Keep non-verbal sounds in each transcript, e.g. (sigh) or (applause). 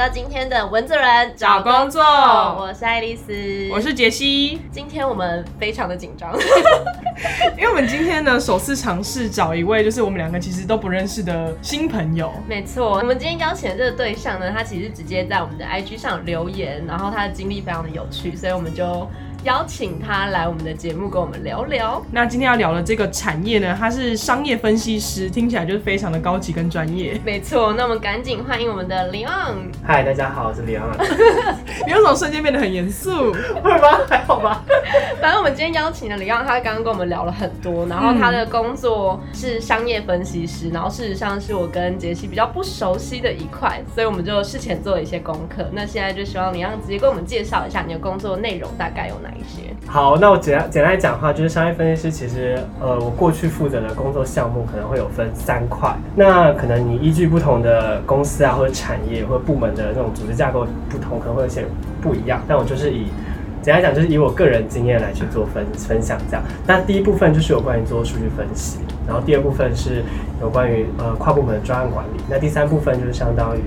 到今天的文字人找工作我是爱丽丝，我是杰西。今天我们非常的紧张，(laughs) 因为我们今天呢首次尝试找一位就是我们两个其实都不认识的新朋友。没错，我们今天邀请的这个对象呢，他其实直接在我们的 IG 上留言，然后他的经历非常的有趣，所以我们就。邀请他来我们的节目跟我们聊聊。那今天要聊的这个产业呢，他是商业分析师，听起来就是非常的高级跟专业。没错，那我们赶紧欢迎我们的李昂。嗨，大家好，我是李昂。(laughs) 你为什么瞬间变得很严肃？会吗？还好吧。反正我们今天邀请了李昂，他刚刚跟我们聊了很多，然后他的工作是商业分析师，然后事实上是我跟杰西比较不熟悉的一块，所以我们就事前做了一些功课。那现在就希望李昂直接跟我们介绍一下你的工作内容大概有哪。一些好，那我简单简单讲话，就是商业分析师，其实呃，我过去负责的工作项目可能会有分三块。那可能你依据不同的公司啊，或者产业或者部门的那种组织架构不同，可能会有些不一样。但我就是以简单讲，就是以我个人经验来去做分分享这样。那第一部分就是有关于做数据分析。然后第二部分是有关于呃跨部门的专案管理，那第三部分就是相当于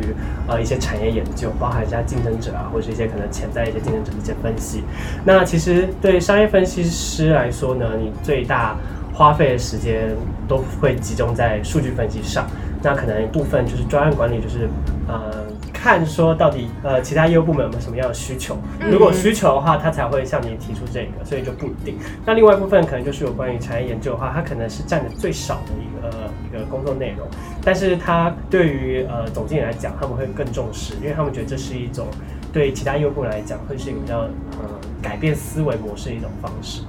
呃一些产业研究，包含一下竞争者啊，或者是一些可能潜在一些竞争者的一些分析。那其实对商业分析师来说呢，你最大花费的时间都会集中在数据分析上，那可能一部分就是专案管理，就是呃。看说到底，呃，其他业务部门有没有什么样的需求？如果需求的话，他才会向你提出这个，所以就不一定。那另外一部分可能就是有关于产业研究的话，它可能是占的最少的一个一个工作内容，但是它对于呃总经理来讲，他们会更重视，因为他们觉得这是一种对其他业务部门来讲会是一个比较呃改变思维模式的一种方式。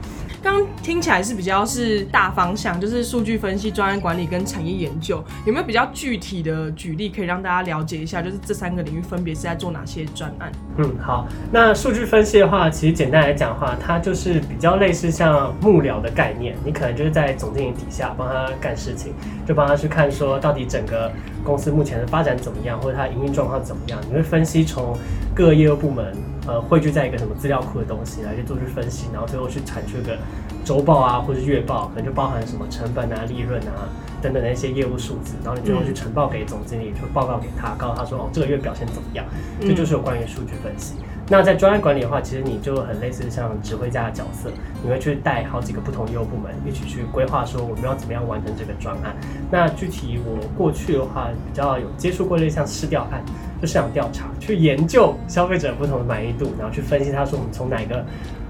刚听起来是比较是大方向，就是数据分析、专案管理跟产业研究，有没有比较具体的举例可以让大家了解一下？就是这三个领域分别是在做哪些专案？嗯，好，那数据分析的话，其实简单来讲的话，它就是比较类似像幕僚的概念，你可能就是在总经理底下帮他干事情，就帮他去看说到底整个公司目前的发展怎么样，或者它营运状况怎么样，你会分析从各个业务部门。呃，汇聚在一个什么资料库的东西来去做去分析，然后最后去产出一个周报啊，或者月报，可能就包含什么成本啊、利润啊等等的一些业务数字，然后你最后去呈报给总经理，就报告给他，告诉他说哦，这个月表现怎么样？这就是有关于数据分析。那在专案管理的话，其实你就很类似像指挥家的角色，你会去带好几个不同业务部门一起去规划，说我们要怎么样完成这个专案。那具体我过去的话，比较有接触过类似像市调案。就市场调查，去研究消费者不同的满意度，然后去分析他说我们从哪个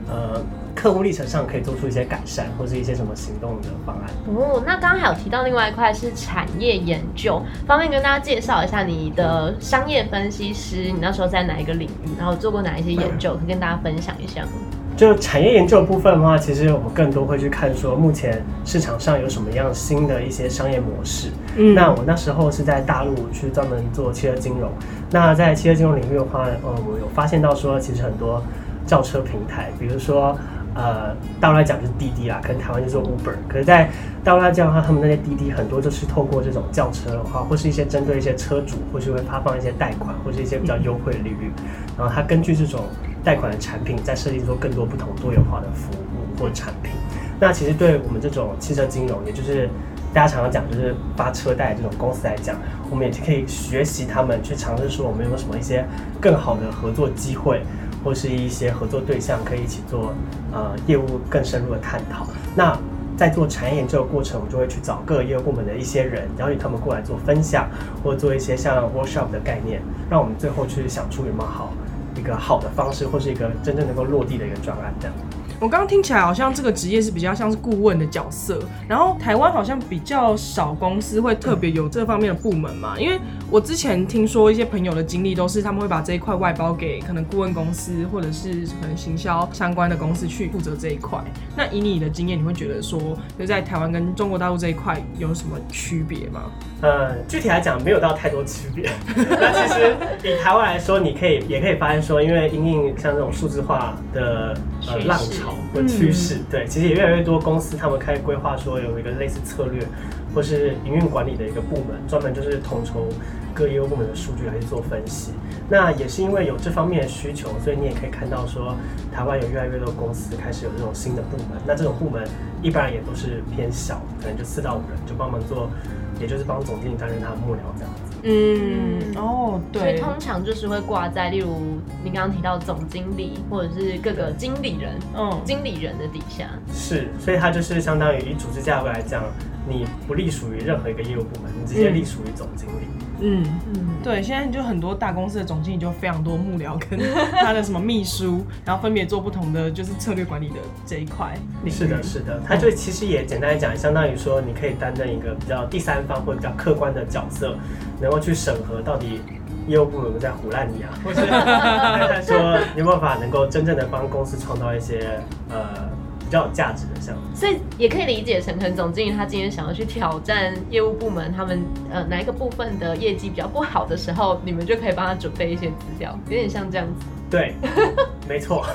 呃客户历程上可以做出一些改善，或是一些什么行动的方案。哦，那刚刚还有提到另外一块是产业研究，方便跟大家介绍一下你的商业分析师，你那时候在哪一个领域，然后做过哪一些研究，可以跟大家分享一下吗？就产业研究部分的话，其实我们更多会去看说目前市场上有什么样新的一些商业模式。嗯，那我那时候是在大陆去专门做汽车金融。那在汽车金融领域的话，呃，我有发现到说，其实很多轿车平台，比如说呃，大陆来讲就是滴滴啦，可能台湾就做 Uber。可是，在大陆来讲的话，他们那些滴滴很多就是透过这种轿车的话，或是一些针对一些车主，或是会发放一些贷款，或是一些比较优惠的利率，然后他根据这种。贷款的产品再设计出更多不同多元化的服务或产品，那其实对我们这种汽车金融，也就是大家常常讲就是发车贷这种公司来讲，我们也可以学习他们去尝试说我们有什么一些更好的合作机会，或是一些合作对象可以一起做呃业务更深入的探讨。那在做产业研究的过程，我就会去找各个业务部门的一些人，邀请他们过来做分享，或做一些像 workshop 的概念，让我们最后去想出有没有好。一个好的方式，或是一个真正能够落地的一个专案，这样。我刚刚听起来好像这个职业是比较像是顾问的角色，然后台湾好像比较少公司会特别有这方面的部门嘛，因为我之前听说一些朋友的经历都是他们会把这一块外包给可能顾问公司或者是可能行销相关的公司去负责这一块。那以你的经验，你会觉得说就在台湾跟中国大陆这一块有什么区别吗？呃，具体来讲没有到太多区别。那其实以台湾来说，你可以也可以发现说，因为因应像这种数字化的呃浪潮或趋势，对，其实也越来越多公司他们开始规划说有一个类似策略或是营运管理的一个部门，专门就是统筹各业务部门的数据来去做分析。那也是因为有这方面的需求，所以你也可以看到说，台湾有越来越多公司开始有这种新的部门。那这种部门一般也都是偏小，可能就四到五人，就帮忙做。也就是帮总经理担任他的幕僚这样子。嗯，哦，对，所以通常就是会挂在，例如您刚刚提到总经理或者是各个经理人，嗯，经理人的底下。是，所以它就是相当于以组织架构来讲，你不隶属于任何一个业务部门，你直接隶属于总经理。嗯嗯，对，现在就很多大公司的总经理就非常多幕僚跟 (laughs) 他的什么秘书，然后分别做不同的就是策略管理的这一块。是的，是的，他就其实也简单来讲，相当于说你可以担任一个比较第三方或者比较客观的角色，能够去审核到底业务部门在胡乱你啊，或是看说有没有办法能够真正的帮公司创造一些呃。比较有价值的项目，所以也可以理解成，可能总经理他今天想要去挑战业务部门，他们呃哪一个部分的业绩比较不好的时候，你们就可以帮他准备一些资料，有点像这样子。对，没错。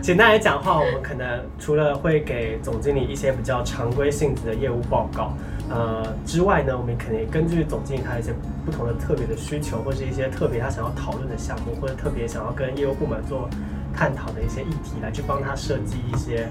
简单来讲的话，我们可能除了会给总经理一些比较常规性质的业务报告，呃之外呢，我们可能也根据总经理他一些不同的特别的需求，或是一些特别他想要讨论的项目，或者特别想要跟业务部门做探讨的一些议题，来去帮他设计一些。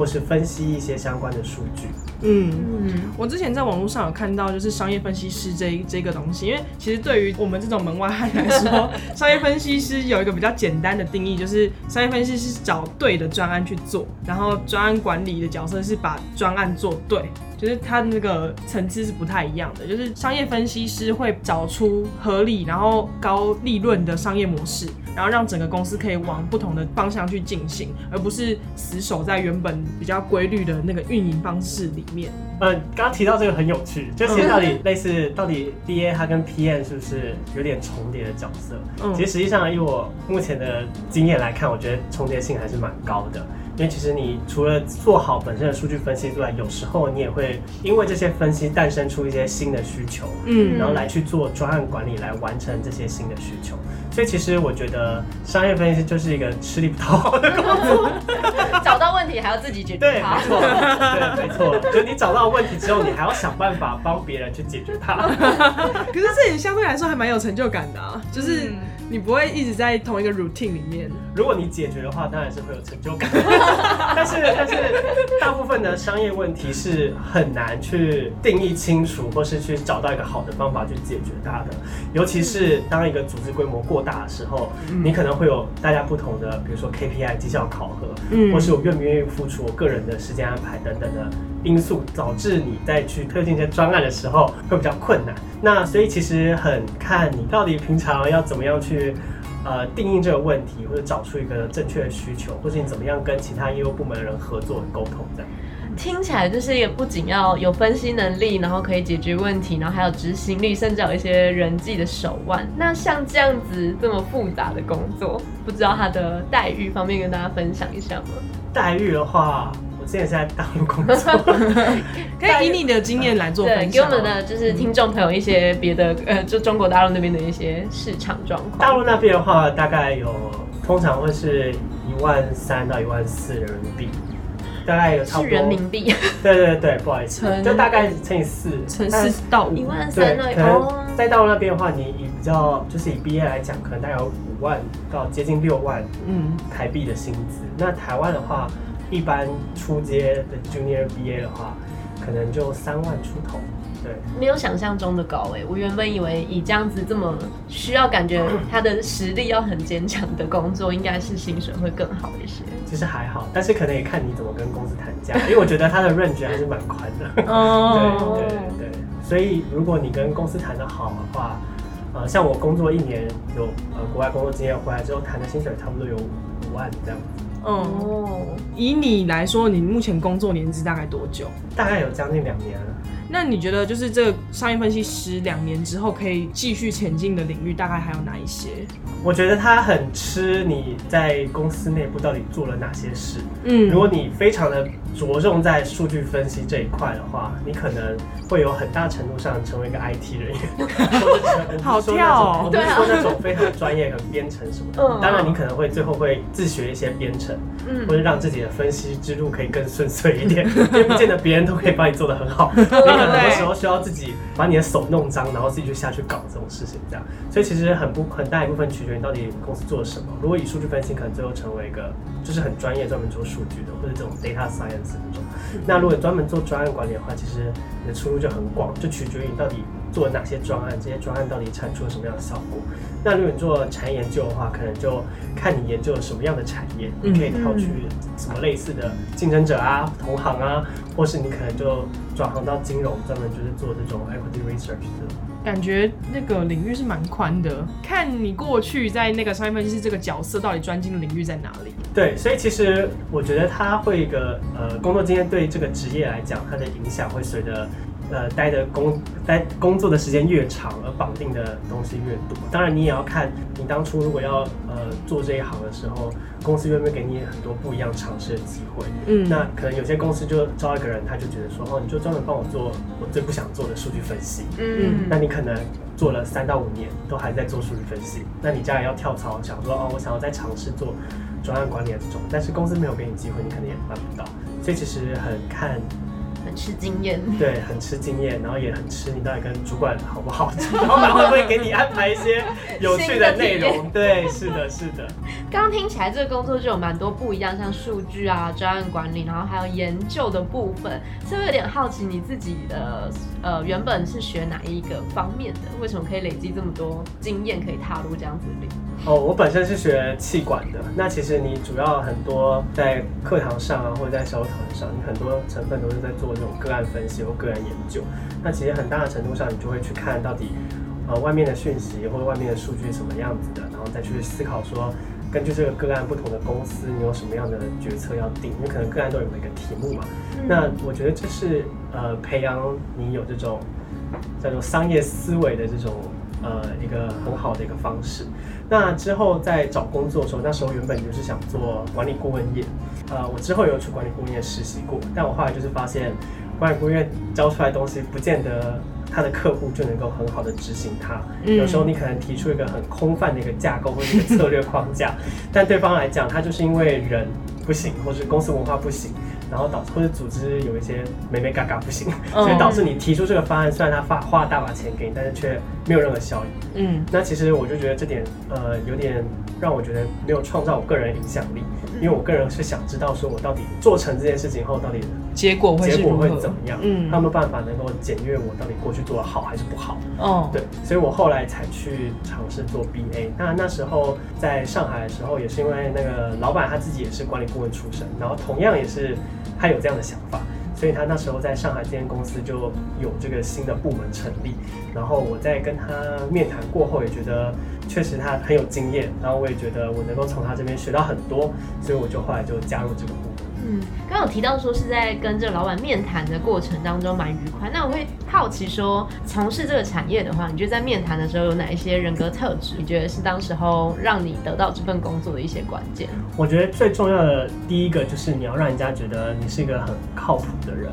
或是分析一些相关的数据。嗯嗯，我之前在网络上有看到，就是商业分析师这这个东西。因为其实对于我们这种门外汉来说，(laughs) 商业分析师有一个比较简单的定义，就是商业分析师找对的专案去做，然后专案管理的角色是把专案做对。就是它那个层次是不太一样的，就是商业分析师会找出合理然后高利润的商业模式，然后让整个公司可以往不同的方向去进行，而不是死守在原本比较规律的那个运营方式里面。嗯，刚刚提到这个很有趣，就其实到底类 (laughs) 似到底 DA 它跟 PM 是不是有点重叠的角色？嗯，其实实际上以我目前的经验来看，我觉得重叠性还是蛮高的。因为其实你除了做好本身的数据分析之外，有时候你也会因为这些分析诞生出一些新的需求，嗯，然后来去做专案管理来完成这些新的需求。所以其实我觉得商业分析就是一个吃力不讨好的工作，找到问题还要自己解决。对，没错，对，没错。就你找到问题之后，你还要想办法帮别人去解决它。(laughs) 可是这也相对来说还蛮有成就感的啊，就是你不会一直在同一个 routine 里面。如果你解决的话，当然是会有成就感。(laughs) 但是，但是大部分的商业问题是很难去定义清楚，或是去找到一个好的方法去解决它的。尤其是当一个组织规模过大的时候，你可能会有大家不同的，比如说 KPI 绩效考核，嗯，或是我愿不愿意付出我个人的时间安排等等的因素，导致你在去推进一些专案的时候会比较困难。那所以其实很看你到底平常要怎么样去。呃，定义这个问题，或者找出一个正确的需求，或者你怎么样跟其他业务部门的人合作沟通，这样听起来就是一个不仅要有分析能力，然后可以解决问题，然后还有执行力，甚至有一些人际的手腕。那像这样子这么复杂的工作，不知道他的待遇方面跟大家分享一下吗？待遇的话。现在是在大陆工作，(laughs) 可以以你的经验来做分享，给我们的就是听众朋友一些别的呃，就中国大陆那边的一些市场状况。大陆那边的话，大概有通常会是一万三到一万四人民币，大概有差不多人民币。对对对，不好意思，就大概乘以四，乘四到五。一万三可能在大陆那边的话，你以比较就是以毕业来讲，可能大概有五万到接近六万嗯台币的薪资。那台湾的话。一般初阶的 Junior BA 的话，可能就三万出头，对，没有想象中的高哎。我原本以为以这样子这么需要感觉 (coughs) 他的实力要很坚强的工作，应该是薪水会更好一些。其实还好，但是可能也看你怎么跟公司谈价，因为我觉得他的 range 还是蛮宽的。(laughs) 哦，对对对，所以如果你跟公司谈的好的话，呃，像我工作一年有呃国外工作经验回来之后，谈的薪水差不多有五万这样子。哦，以你来说，你目前工作年资大概多久？大概有将近两年了。那你觉得，就是这个商业分析师两年之后可以继续前进的领域，大概还有哪一些？我觉得他很吃你在公司内部到底做了哪些事。嗯，如果你非常的着重在数据分析这一块的话，你可能会有很大程度上成为一个 IT 人员。(laughs) 好跳，我不是说那种非常专业的编程什么的。当然，你可能会最后会自学一些编程，嗯，或者让自己的分析之路可以更顺遂一点，(laughs) 因为不见得别人都可以帮你做的很好。(laughs) 很多时候需要自己把你的手弄脏，然后自己就下去搞这种事情，这样。所以其实很不很大一部分取决于你到底公司做了什么。如果以数据分析，可能最后成为一个就是很专业、专门做数据的，或者这种 data science 这种。那如果专门做专案管理的话，其实你的出路就很广，就取决于你到底做哪些专案，这些专案到底产出了什么样的效果。那如果你做产业研究的话，可能就看你研究了什么样的产业，你可以挑去什么类似的竞争者啊、同行啊，或是你可能就转行到金融，专门就是做这种 equity research 这种。感觉那个领域是蛮宽的，看你过去在那个商业分析师这个角色到底专精的领域在哪里。对，所以其实我觉得他会一个呃工作经验对这个职业来讲，它的影响会随着呃待的工待工作的时间越长，而绑定的东西越多。当然，你也要看你当初如果要呃做这一行的时候，公司愿不愿意给你很多不一样尝试的机会。嗯那可能有些公司就招一个人，他就觉得说，哦，你就专门帮我做我最不想做的数据分析。嗯，那你可能做了三到五年，都还在做数据分析，那你将来要跳槽，想说哦，我想要再尝试做专案管理的这种，但是公司没有给你机会，你可能也办不到。所以其实很看，很吃经验。对，很吃经验，然后也很吃你到底跟主管好不好，老板会不会给你安排一些有趣的内容？对，是的，是的。刚刚听起来这个工作就有蛮多不一样，像数据啊、专案管理，然后还有研究的部分，是不是有点好奇你自己的呃原本是学哪一个方面的？为什么可以累积这么多经验，可以踏入这样子的领域？哦，我本身是学气管的。那其实你主要很多在课堂上啊，或者在小组讨论上，你很多成分都是在做这种个案分析或个案研究。那其实很大的程度上，你就会去看到底呃外面的讯息或者外面的数据是什么样子的，然后再去思考说，根据这个个案不同的公司，你有什么样的决策要定？因为可能个案都有一个题目嘛。那我觉得这是呃培养你有这种叫做商业思维的这种呃一个很好的一个方式。那之后在找工作的时候，那时候原本就是想做管理顾问业，呃，我之后有去管理顾问业实习过，但我后来就是发现，管理顾问业教出来的东西，不见得他的客户就能够很好的执行它。嗯有时候你可能提出一个很空泛的一个架构或者一个策略框架，但对方来讲，他就是因为人不行，或是公司文化不行。然后导致或者组织有一些美美嘎嘎不行，嗯所以导致你提出这个方案，虽然他花花了大把钱给你，但是却没有任何效益。嗯那其实我就觉得这点呃有点让我觉得没有创造我个人影响力，因为我个人是想知道说我到底做成这件事情后到底结果会结果？会怎么样，嗯他有没有办法能够检阅我到底过去做的好还是不好？哦，对，所以我后来才去尝试做 BA。那那时候在上海的时候，也是因为那个老板他自己也是管理顾问出身，然后同样也是他有这样的想法，所以他那时候在上海这间公司就有这个新的部门成立。然后我在跟他面谈过后，也觉得确实他很有经验，然后我也觉得我能够从他这边学到很多，所以我就后来就加入这个部门。嗯，刚刚有提到说是在跟这个老板面谈的过程当中蛮愉快，那我会好奇说，从事这个产业的话，你觉得在面谈的时候有哪一些人格特质？你觉得是当时候让你得到这份工作的一些关键？我觉得最重要的第一个就是你要让人家觉得你是一个很靠谱的人。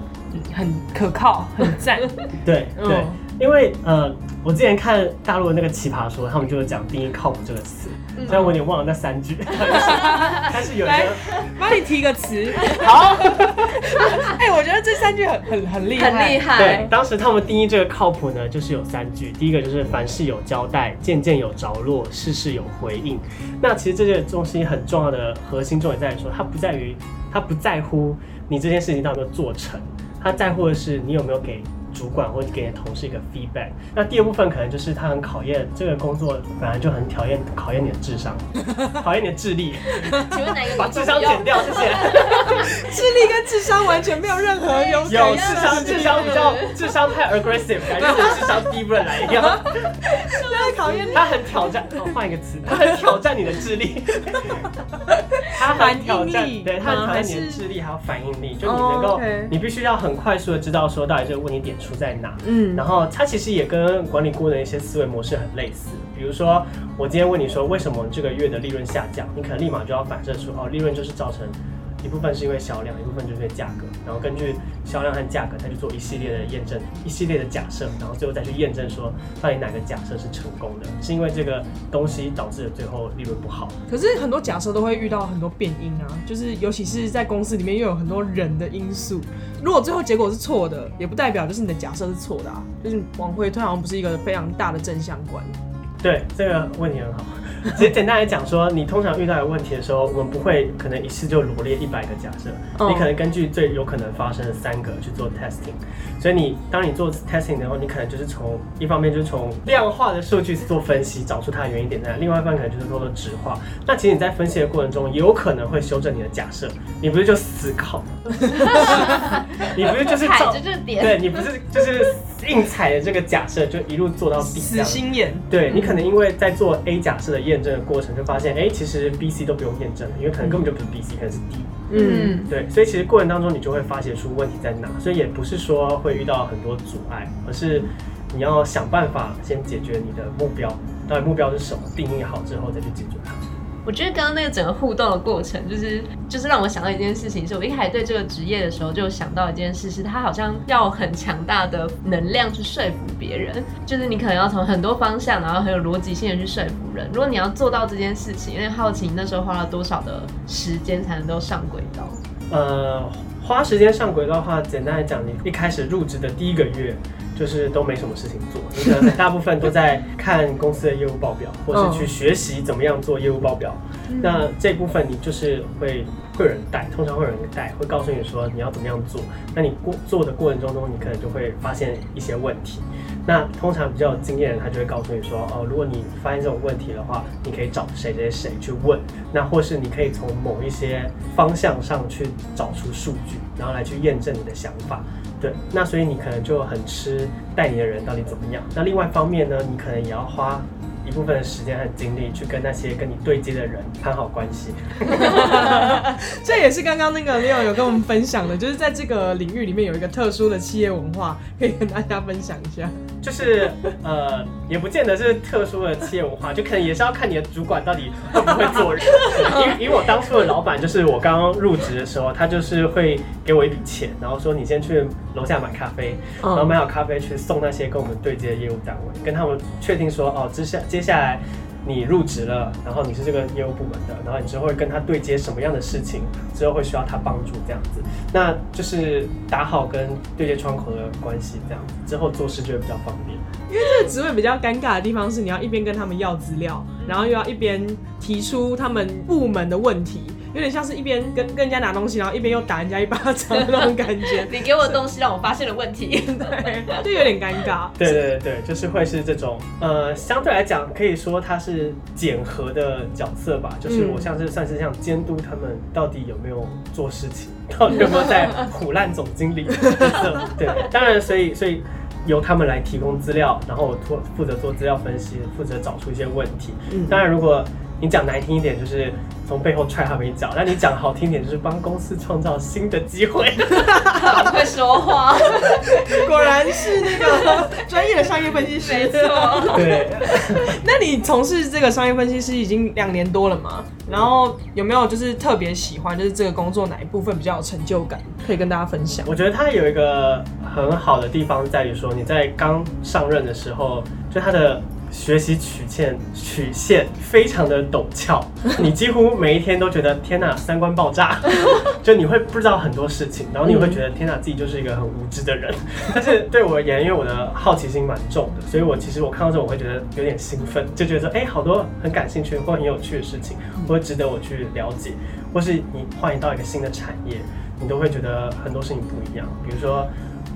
很可靠，很赞。对 (laughs) 嗯对，因为呃，我之前看大陆的那个奇葩说，他们就有讲定义靠谱这个词，虽然我有点忘了那三句，(laughs) 但是有一来个帮你提个词。好，(laughs) 哎、我觉得这三句很很很厉害，很厉害对，，当时他们定义这个靠谱呢，就是有三句，第一个就是凡事有交代，件件有着落，事事有回应。那其实这些东西很重要的核心重点在于说，它不在于，它不在乎你这件事情到底有没有做成，它在乎的是你有没有给。主管或者给你的同事一个 feedback。那第二部分可能就是他很考验这个工作，本来就很考验考验你的智商，(laughs) 考验你的智力。请问哪个把智商减掉，谢谢。(laughs) 智力跟智商完全没有任何有有智商，智商比较智商太 aggressive，感觉我智商低不能来一样。在考验他很挑战，哦，换一个词，他很挑战你的智力。他很挑战对，他很挑战你的智力还有反应力，就你能哦够你必须要很快速的知道说到底这个问题点出在哪。嗯然后它其实也跟管理顾问的一些思维模式很类似，比如说我今天问你说为什么这个月的利润下降，你可能立马就要反射出哦，利润就是造成一部分是因为销量，一部分就是价格，然后根据销量和价格再去做一系列的验证，一系列的假设，然后最后再去验证说到底哪个假设是成功的，是因为这个东西导致了最后利润不好。可是很多假设都会遇到很多变因啊，就是尤其是在公司里面又有很多人的因素。如果最后结果是错的，也不代表就是你的假设是错的啊。就是往回推，好像不是一个非常大的正相关。对，这个问题很好。其实简单来讲说，你通常遇到有问题的时候，我们不会可能一次就罗列一百个假设，嗯你可能根据最有可能发生的三个去做 testing。所以你当你做 testing 的时候，你可能就是从一方面就是从量化的数据做分析，找出它的原因点在哪；另外一方面可能就是做做质化。那其实你在分析的过程中，也有可能会修正你的假设，你不是就死考，(laughs) (laughs) 你不是就是踩照着这点，对你不是就是硬踩的这个假设就一路做到底这死。心眼。对你可能因为在做 A 假设的验证的过程，就发现，哎、其实 B、C 都不用验证了，因为可能根本就不是 B、C，可能是 D。嗯，对，所以其实过程当中你就会发现出问题在哪，所以也不是说会遇到很多阻碍，而是你要想办法先解决你的目标，到底目标是什么，定义好之后再去解决它。我觉得刚刚那个整个互动的过程，就是就是让我想到一件事情，是我一开始对这个职业的时候就想到一件事，是他好像要很强大的能量去说服别人，就是你可能要从很多方向，然后很有逻辑性的去说服人。如果你要做到这件事情，有点好奇你那时候花了多少的时间才能够上轨道？呃，花时间上轨道的话，简单来讲，你一开始入职的第一个月，就是都没什么事情做，你可能大部分都在看公司的业务报表，或是去学习怎么样做业务报表。那这部分你就是会会有人带，通常会有人带，会告诉你说你要怎么样做。那你过做的过程中中，你可能就会发现一些问题。那通常比较有经验的人，他就会告诉你说，哦，如果你发现这种问题的话，你可以找谁谁谁去问，那或是你可以从某一些方向上去找出数据，然后来去验证你的想法。对，那所以你可能就很吃带你的人到底怎么样。那另外一方面呢，你可能也要花一部分的时间和精力去跟那些跟你对接的人攀好关系。(laughs) 这也是刚刚那个 Leo 有跟我们分享的，就是在这个领域里面有一个特殊的企业文化，可以跟大家分享一下。就是呃，也不见得是特殊的企业文化，就可能也是要看你的主管到底会不会做人。(laughs) 因为以我当初的老板，就是我刚刚入职的时候，他就是会给我一笔钱，然后说你先去楼下买咖啡，然后买好咖啡去送那些跟我们对接的业务单位，跟他们确定说哦，接下接下来。你入职了，然后你是这个业务部门的，然后你之后会跟他对接什么样的事情，之后会需要他帮助这样子，那就是打好跟对接窗口的关系，这样子之后做事就会比较方便。因为这个职位比较尴尬的地方是，你要一边跟他们要资料，然后又要一边提出他们部门的问题，有点像是一边跟跟人家拿东西，然后一边又打人家一巴掌的那种感觉。(laughs) 你给我的东西让我发现了问题。(laughs) 对，就有点尴尬。对对对对，就是会是这种，呃，相对来讲可以说它是检核的角色吧，就是我像是算是像监督他们到底有没有做事情，到底有没有在虎烂总经理的角色。(laughs) 对，当然，所以所以由他们来提供资料，然后我负负责做资料分析，负责找出一些问题。嗯当然，如果你讲难听一点，就是从背后踹他们一脚；那你讲好听一点，就是帮公司创造新的机会。好会说话，果然是那个专业的商业分析师。没错。对，(laughs) 那你从事这个商业分析师已经两年多了嘛？然后有没有就是特别喜欢，就是这个工作哪一部分比较有成就感，可以跟大家分享？我觉得它有一个很好的地方在于说，你在刚上任的时候，就它的学习曲线曲线非常的陡峭，(laughs) 你几乎每一天都觉得天哪，三观爆炸，(laughs) 就你会不知道很多事情，然后你会觉得天哪，自己就是一个很无知的人。但是对我而言，因为我的好奇心蛮重的，所以我其实我看到这种我会觉得有点兴奋，就觉得说，哎、好多很感兴趣或很有趣的事情，或者值得我去了解，或是你换一到一个新的产业，你都会觉得很多事情不一样。比如说，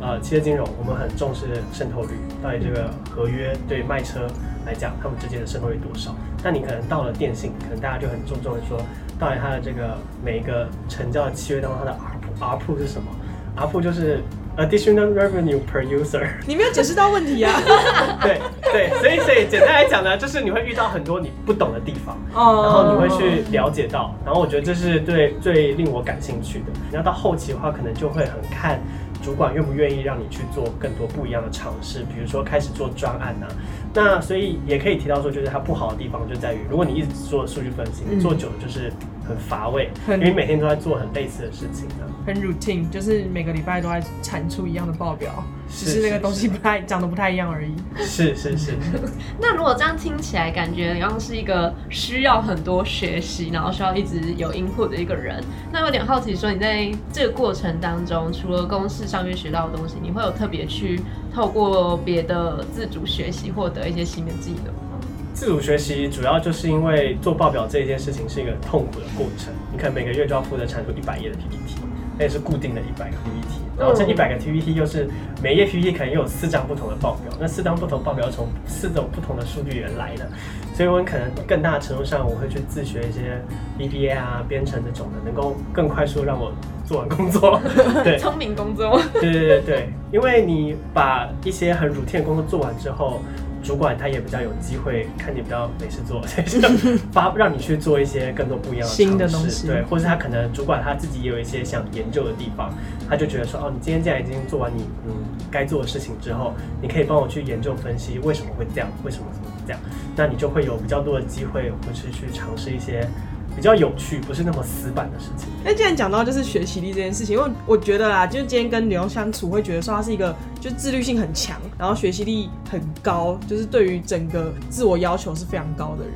呃，企业金融，我们很重视渗透率，到底这个合约对卖车来讲，他们之间的渗透率多少？那你可能到了电信，可能大家就很注重于说，到底它的这个每一个成交的契约当中，它的 R P 是什么？R P 就是 additional revenue per user。(laughs) 你没有解释到问题啊！(laughs) 对对，所以所以简单来讲呢，就是你会遇到很多你不懂的地方。哦然后你会去了解到，然后我觉得这是对最令我感兴趣的。你要到后期的话，可能就会很看主管愿不愿意让你去做更多不一样的尝试，比如说开始做专案啊。那所以也可以提到说，就是它不好的地方就在于，如果你一直做数据分析，嗯做久了就是很乏味，因为每天都在做很类似的事情啊。很 routine，就是每个礼拜都在产出一样的报表，是只是那个东西不太长得不太一样而已。是是是，(laughs) 那如果这样听起来，感觉好像是一个需要很多学习，然后需要一直有 input 的一个人。那有点好奇，说你在这个过程当中，除了公式上面学到的东西，你会有特别去透过别的自主学习获得一些新的技能吗？自主学习主要就是因为做报表这一件事情是一个痛苦的过程，你可能每个月就要负责产出一百页的 PPT，那也是固定的一百个 PPT，然后这一百个 PPT 又是每一页 PPT 可能又有四张不同的报表，那四张不同报表从四种不同的数据源来的，所以我可能更大的程度上我会去自学一些 VBA 啊、编程这种的，能够更快速让我做完工作。(laughs) 对，聪明工作。对对对对，因为你把一些很 routine 的工作做完之后，主管他也比较有机会看你比较没事做，(laughs) 发让你去做一些更多不一样的新的东西。对，或是他可能主管他自己也有一些想研究的地方，他就觉得说，哦，你今天既然已经做完你嗯该做的事情之后，你可以帮我去研究分析为什么会这样，为什么怎么这样，那你就会有比较多的机会，或是去尝试一些比较有趣，不是那么死板的事情。那既然讲到就是学习力这件事情，因为我觉得啦，就是今天跟刘相处，会觉得说他是一个就自律性很强，然后学习力很高，就是对于整个自我要求是非常高的人。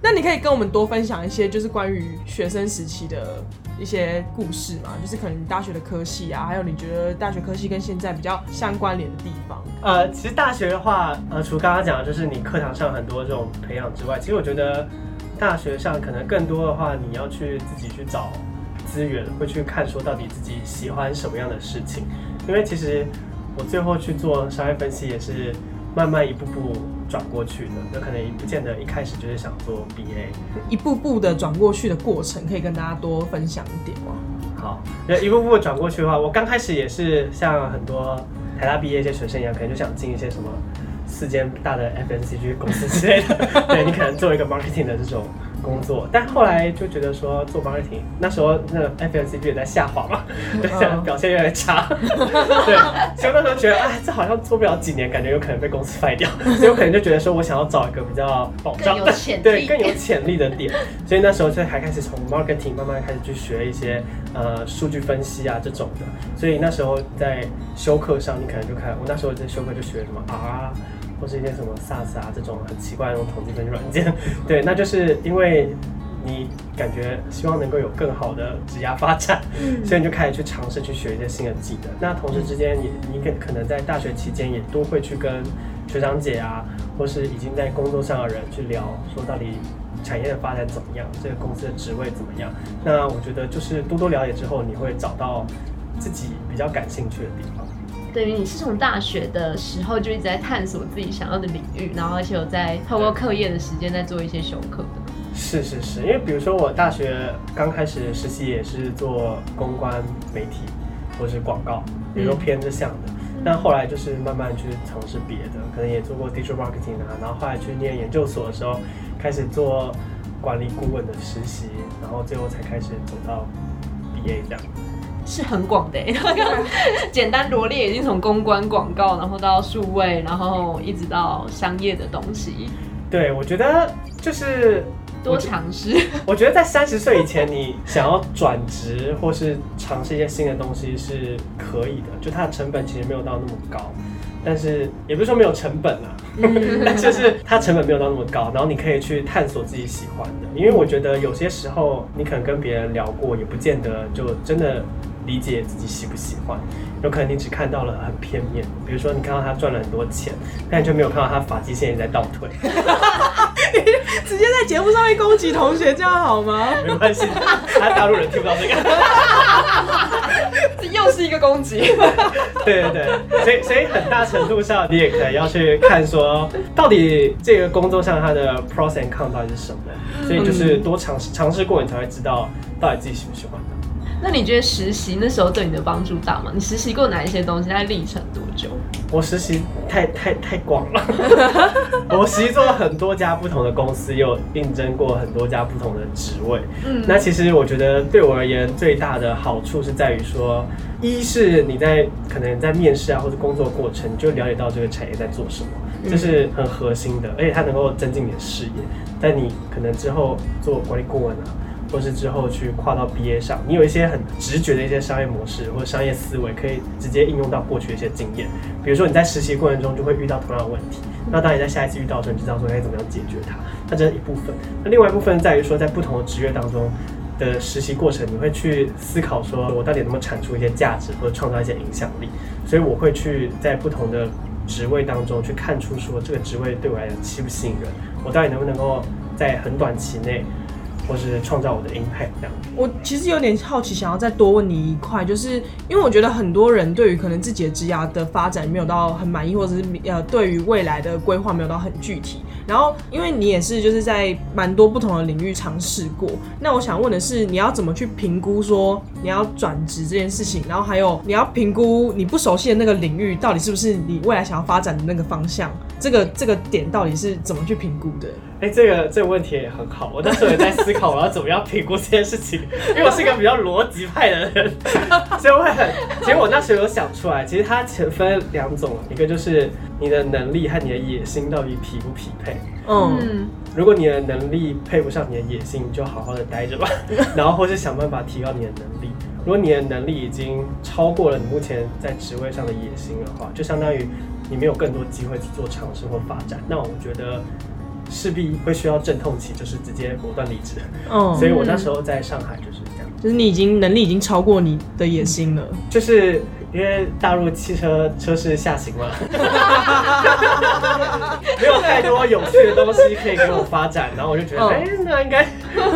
那你可以跟我们多分享一些，就是关于学生时期的一些故事嘛，就是可能大学的科系啊，还有你觉得大学科系跟现在比较相关联的地方。呃，其实大学的话，呃，除刚刚讲的就是你课堂上很多这种培养之外，其实我觉得大学上可能更多的话，你要去自己去找资源，会去看说到底自己喜欢什么样的事情。因为其实我最后去做商业分析也是慢慢一步步转过去的，那可能也不见得一开始就是想做 BA。一步步的转过去的过程，可以跟大家多分享一点吗？好，那一步步转过去的话，我刚开始也是像很多台大毕业一些学生一样，可能就想进一些什么四间大的 FNCG 公司之类的，(laughs) 对你可能做一个 marketing 的这种工作，但后来就觉得说做 marketing，那时候那 FNCG 也在下滑嘛，对，嗯表现越来越差，对，所以那时候觉得，哎，这好像做不了几年，感觉有可能被公司废掉，所以我可能就觉得说我想要找一个比较保障的对，更有潜力的点，所以那时候就还开始从 marketing 慢慢开始去学一些呃数据分析啊这种的，所以那时候在修课上，你可能就看我那时候在修课就学什么 R 啊，或是一些什么 SaaS 啊这种很奇怪的那种统计分析软件，对，那就是因为你感觉希望能够有更好的职业发展，所以你就开始去尝试去学一些新的技能。那同时之间也，你可可能在大学期间也都会去跟学长姐啊，或是已经在工作上的人去聊，说到底产业的发展怎么样，这个公司的职位怎么样。那我觉得就是多多了解之后，你会找到自己比较感兴趣的地方。等于你是从大学的时候就一直在探索自己想要的领域，然后而且有在透过课业的时间在做一些修课的。是是是，因为比如说我大学刚开始实习也是做公关媒体或是广告，也都偏这项的。但后来就是慢慢去尝试别的，可能也做过 digital marketing 啊，然后后来去念研究所的时候，开始做管理顾问的实习，然后最后才开始走到 BA 这样。是很广的欸，刚 (laughs) 刚简单罗列已经从公关、广告，然后到数位，然后一直到商业的东西，对，我觉得就是多尝试。(laughs) 我觉得在三十岁以前，你想要转职或是尝试一些新的东西是可以的，就它的成本其实没有到那么高，但是也不是说没有成本啊，(laughs) 但就是它成本没有到那么高，然后你可以去探索自己喜欢的，因为我觉得有些时候你可能跟别人聊过，也不见得就真的理解自己喜不喜欢。有可能你只看到了很片面，比如说你看到他赚了很多钱，但你就没有看到他发际线也在倒退。(laughs) 直接在节目上面攻击同学，这样好吗？没关系，他大陆人听不到这个。这又是一个攻击。(laughs) 对对对，所以所以很大程度上，你也可以要去看说，到底这个工作上它的 pros and cons 到底是什么。所以就是多尝试尝试过，你才会知道到底自己喜不喜欢的。那你觉得实习那时候对你的帮助大吗？你实习过哪一些东西？在历程多久？我实习太太太广了，(laughs) 我实习做了很多家不同的公司，也有应征过很多家不同的职位。嗯那其实我觉得对我而言最大的好处是在于说，一是你在可能在面试啊或者工作过程，你就了解到这个产业在做什么，这是很核心的，而且它能够增进你的视野。在你可能之后做管理顾问啊，或是之后去跨到 BA 上，你有一些很直觉的一些商业模式或者商业思维，可以直接应用到过去的一些经验。比如说你在实习过程中就会遇到同样的问题，那当你在下一次遇到的时候，你知道说该怎么样解决它。那这是一部分。那另外一部分在于说，在不同的职业当中的实习过程，你会去思考说，我到底能不能产出一些价值，或者创造一些影响力。所以我会去在不同的职位当中去看出说这个职位对我来讲吸不吸引人，我到底能不能够在很短期内，或是创造我的 impact 这样。我其实有点好奇，想要再多问你一块，就是因为我觉得很多人对于可能自己的职涯的发展没有到很满意，或者是呃对于未来的规划没有到很具体。然后因为你也是就是在蛮多不同的领域尝试过，那我想问的是，你要怎么去评估说你要转职这件事情？然后还有你要评估你不熟悉的那个领域到底是不是你未来想要发展的那个方向？这个这个点到底是怎么去评估的？哎、这个这个问题也很好，我那时候也在思考我要怎么样评估这件事情，因为我是一个比较逻辑派的人，(laughs) 所以我很，其实我那时候有想出来，其实它前分两种，一个就是你的能力和你的野心到底匹不匹配。嗯嗯，如果你的能力配不上你的野心，你就好好的待着吧，(laughs) 然后或是想办法提高你的能力。如果你的能力已经超过了你目前在职位上的野心的话，就相当于你没有更多机会去做尝试或发展。那我觉得势必会需要阵痛期，就是直接果断离职。嗯，所以我那时候在上海就是这样，就是你已经能力已经超过你的野心了。就是因为大陆汽车车市下行嘛，(laughs) 没有太多有趣的东西可以给我发展，然后我就觉得，嗯哎、那应该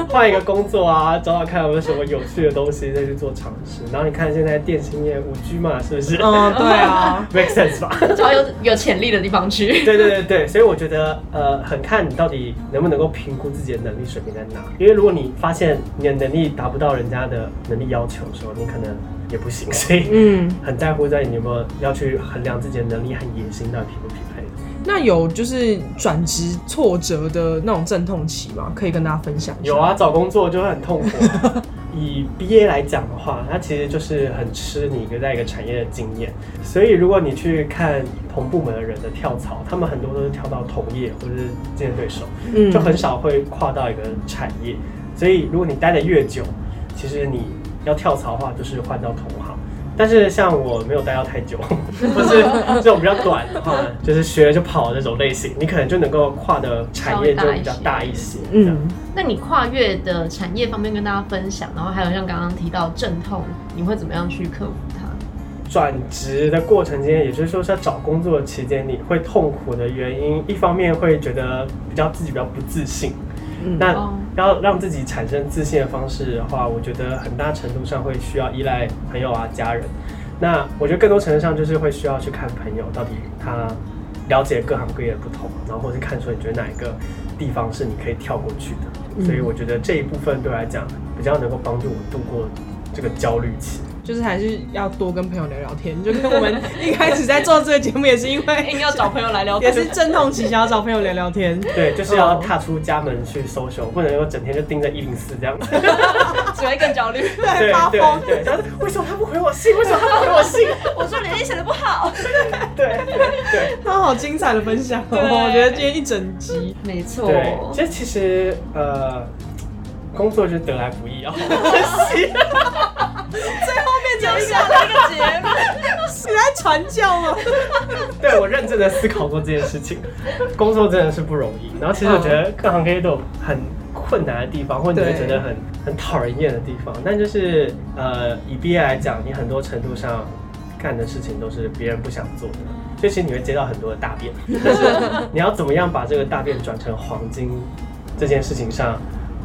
换一个工作啊，找找看有没有什么有趣的东西再去做尝试。然后你看现在电信业五 G 嘛，是不是？嗯，对啊，(laughs) make sense 吧？找有有潜力的地方去。对对对对，所以我觉得呃，很看你到底能不能够评估自己的能力水平在哪。因为如果你发现你的能力达不到人家的能力要求的时候，你可能也不行。所以嗯，很在乎在你有没有要去衡量自己的能力和野心到底匹不匹配。那有就是转职挫折的那种阵痛期吗？可以跟大家分享一下。有啊，找工作就会很痛苦、啊。(laughs) 以 BA 来讲的话，它其实就是很吃你一个在一个产业的经验。所以如果你去看同部门的人的跳槽，他们很多都是跳到同业或者是竞争对手，嗯就很少会跨到一个产业。所以如果你待的越久，其实你要跳槽的话，就是换到同行。但是像我没有待到太久，(laughs) 或是 (laughs) 这种比较短的话，就是学了就跑的那种类型，你可能就能够跨的产业就比较大一些。嗯，嗯，那你跨越的产业方面跟大家分享，然后还有像刚刚提到阵痛，你会怎么样去克服它？转职的过程间，也就是说在找工作的期间，你会痛苦的原因，一方面会觉得比较自己比较不自信。嗯那哦要让自己产生自信的方式的话，我觉得很大程度上会需要依赖朋友啊、家人。那我觉得更多程度上就是会需要去看朋友到底他了解各行各业的不同，然后或是看出你觉得哪一个地方是你可以跳过去的。嗯所以我觉得这一部分对我来讲比较能够帮助我度过这个焦虑期。就是还是要多跟朋友聊聊天。(laughs) 就跟我们一开始在做这个节目，也是因为 (laughs) 硬要找朋友来聊天也，是阵痛期，想要找朋友聊聊天。(laughs) 对，就是要哦踏出家门去 social，不能够整天就盯着一零四这样子。只会更焦虑。对对发疯。对，然后为什么他不回我信？为什么他不回我信？我说你写的不好，对对对。他好精彩的分享我觉得今天一整集，没错。对，这其实呃，工作就是得来不易啊。最后面留下了一个节目。你在传教吗？(laughs) 对我认真的思考过这件事情，工作真的是不容易。然后其实我觉得各行各业都有很困难的地方，或者你会对觉得很很讨人厌的地方。但就是呃，以毕业来讲，你很多程度上干的事情都是别人不想做的，所以其实你会接到很多的大便。但是你要怎么样把这个大便转成黄金这件事情上，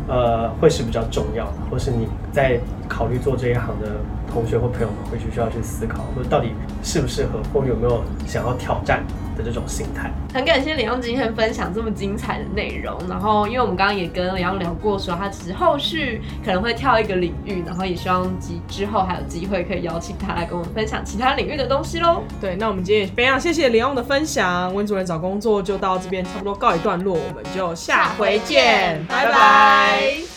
呃，会是比较重要的，或是你在考虑做这一行的同学或朋友们会去需要去思考，或者到底适不适合，或有没有想要挑战的这种心态。很感谢李阳今天分享这么精彩的内容。然后，因为我们刚刚也跟李阳聊过，说他其实后续可能会跳一个领域，然后也希望之之后还有机会可以邀请他来跟我们分享其他领域的东西喽。对，那我们今天也非常谢谢李昂的分享。温主任找工作就到这边差不多告一段落，我们就下回见，拜拜